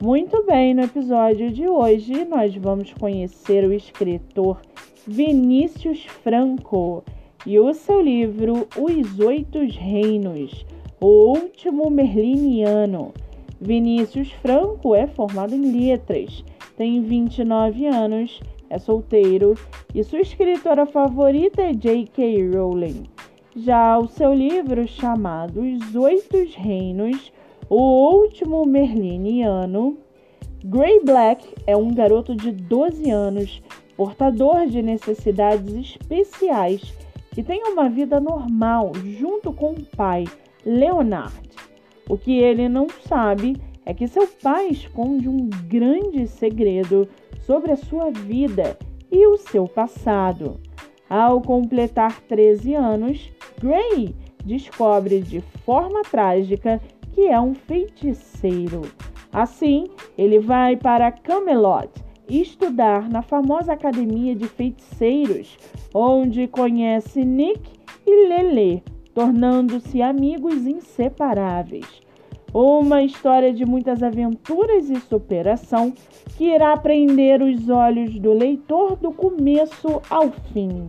Muito bem, no episódio de hoje nós vamos conhecer o escritor Vinícius Franco e o seu livro Os Oito Reinos, o último merliniano. Vinícius Franco é formado em letras, tem 29 anos, é solteiro e sua escritora favorita é J.K. Rowling. Já o seu livro chamado Os Oito Reinos o último merliniano, Gray Black é um garoto de 12 anos, portador de necessidades especiais, que tem uma vida normal junto com o pai, Leonard. O que ele não sabe é que seu pai esconde um grande segredo sobre a sua vida e o seu passado. Ao completar 13 anos, Gray descobre de forma trágica que é um feiticeiro. Assim, ele vai para Camelot estudar na famosa academia de feiticeiros, onde conhece Nick e Lele, tornando-se amigos inseparáveis. Uma história de muitas aventuras e superação que irá prender os olhos do leitor do começo ao fim.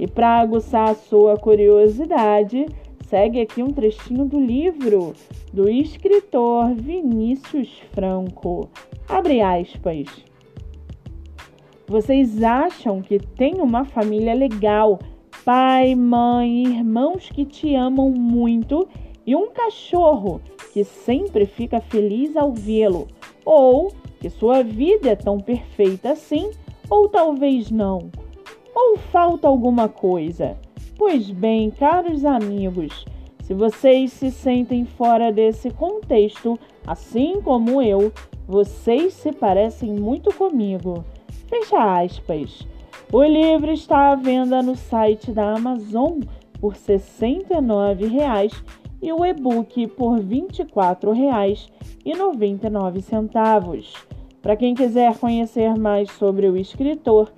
E para aguçar a sua curiosidade, segue aqui um trechinho do livro do escritor Vinícius Franco. Abre aspas. Vocês acham que tem uma família legal, pai, mãe, irmãos que te amam muito e um cachorro que sempre fica feliz ao vê-lo, ou que sua vida é tão perfeita assim, ou talvez não, ou falta alguma coisa. Pois bem, caros amigos, se vocês se sentem fora desse contexto, assim como eu, vocês se parecem muito comigo. Fecha aspas. O livro está à venda no site da Amazon por R$ 69,00 e o e-book por R$ 24,99. Para quem quiser conhecer mais sobre o escritor,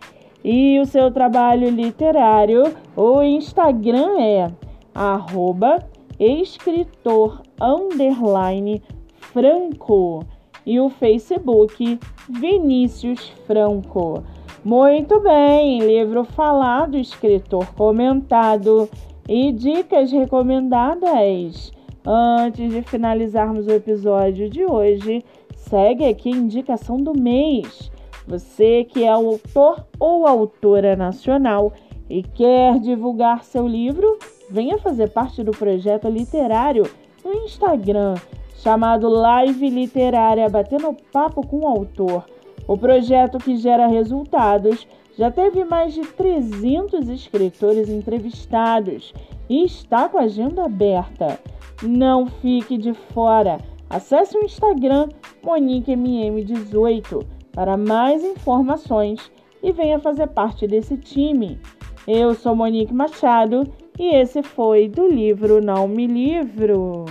e o seu trabalho literário, o Instagram é arroba escritor underline Franco e o Facebook Vinícius Franco. Muito bem, livro falado, escritor comentado e dicas recomendadas. Antes de finalizarmos o episódio de hoje, segue aqui a indicação do mês. Você que é autor ou autora nacional e quer divulgar seu livro, venha fazer parte do projeto literário no Instagram, chamado Live Literária Batendo Papo com o Autor. O projeto que gera resultados já teve mais de 300 escritores entrevistados e está com a agenda aberta. Não fique de fora. Acesse o Instagram MoniqueMM18 para mais informações e venha fazer parte desse time. Eu sou Monique Machado e esse foi do livro Não Me Livro.